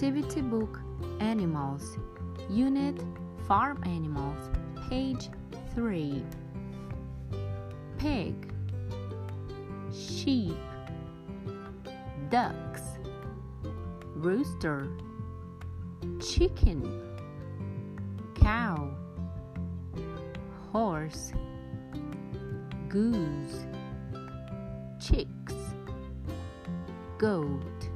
Activity Book Animals, Unit Farm Animals, page 3. Pig, Sheep, Ducks, Rooster, Chicken, Cow, Horse, Goose, Chicks, goat.